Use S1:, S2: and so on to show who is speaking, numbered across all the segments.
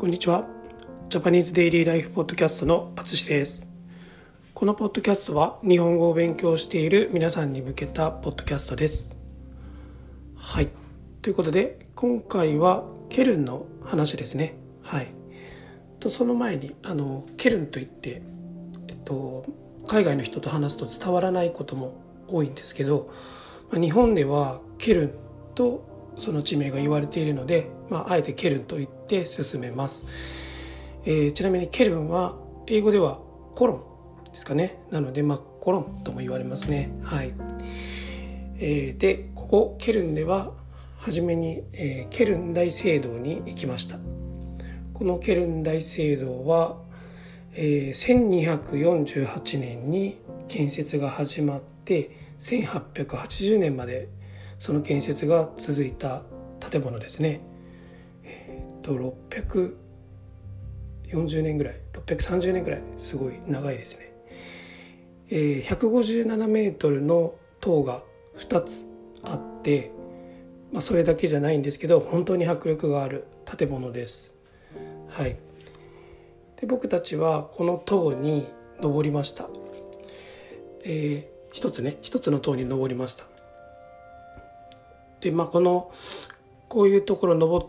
S1: こんにちは。ジャパニーズデイリーライフポッドキャストのあつしです。このポッドキャストは日本語を勉強している皆さんに向けたポッドキャストです。はい。ということで今回はケルンの話ですね。はい。とその前にあのケルンといってえっと海外の人と話すと伝わらないことも多いんですけど日本ではケルンとその地名が言われているので、まあ、あえてケルンと言って進めます、えー、ちなみにケルンは英語ではコロンですかね。なので、まあ、コロンとも言われますね。はい、えー、でここケルンでは初めに、えー、ケルン大聖堂に行きました。このケルン大聖堂は、えー、1248年に建設が始まって1880年までその建設が続いた建物ですね。と640年ぐらい630年ぐらいすごい長いですね。えー、157メートルの塔が2つあって、まあ、それだけじゃないんですけど本当に迫力がある建物です。はい、で僕たちはこの塔に登りました。えー、一つね一つの塔に登りました。でまあこのこういうところ登っ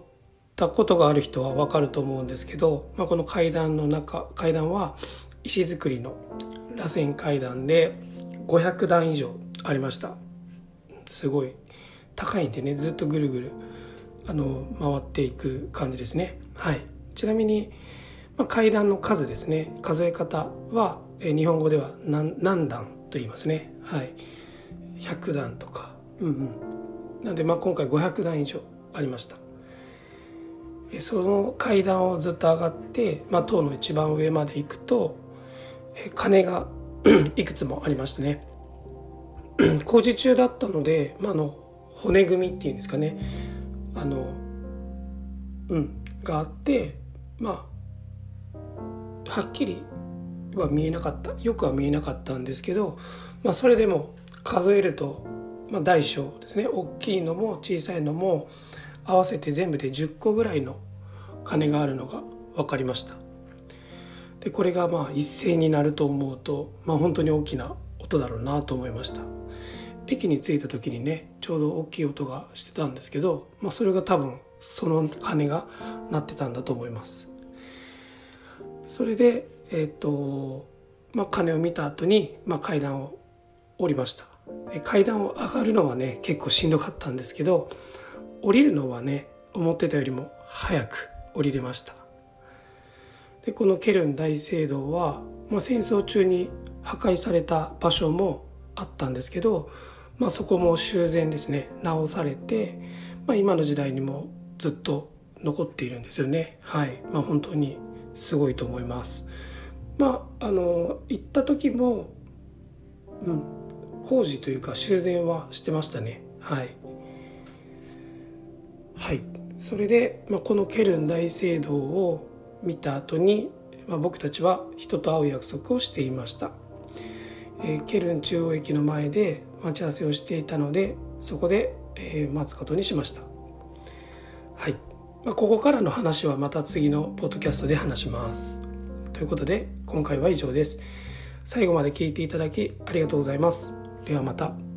S1: たことがある人は分かると思うんですけど、まあ、この階段の中階段は石造りの螺旋階段で500段以上ありました。すごい。高いんでねずっとぐるぐるあの回っていく感じですね。はい。ちなみに、まあ、階段の数ですね。数え方はえ日本語では何何段と言いますね。はい。100段とか。うんうん。なのでまあ今回500段以上ありました。その階段をずっと上がって、まあ、塔の一番上まで行くと鐘が いくつもありましたね。工事中だったので、まあ、の骨組みっていうんですかね。あのうんがあってまあはっきりは見えなかった。よくは見えなかったんですけど、まあ、それでも数えるとまあ、大小ですね。大きいのも小さいのも合わせて全部で10個ぐらいの鐘があるのが分かりました。でこれがまあ一斉になると思うと、まあ、本当に大きな音だろうなと思いました。駅に着いた時にねちょうど大きい音がしてたんですけど、まあ、それが多分その鐘が鳴ってたんだと思います。それでえっ、とまあ鐘を見た後に、まあ、階段を降りました。階段を上がるのはね結構しんどかったんですけど降りるのはね思ってたよりも早く降りれました。でこのケルン大聖堂は、まあ、戦争中に破壊された場所もあったんですけど、まあ、そこも修繕ですね直されて、まあ、今の時代にもずっと残っているんですよね。はい、まあ、本当にすごいと思います。まああの行った時もうん工事というか修繕はしてましたね。はい。はい。それで、まあ、このケルン大聖堂を見た後に、まあ、僕たちは人と会う約束をしていました、えー、ケルン中央駅の前で待ち合わせをしていたのでそこで、えー、待つことにしました。はい、まあ、ここからの話はまた次のポッドキャストで話します。ということで今回は以上です。最後まで聞いていただきありがとうございます。ではまた。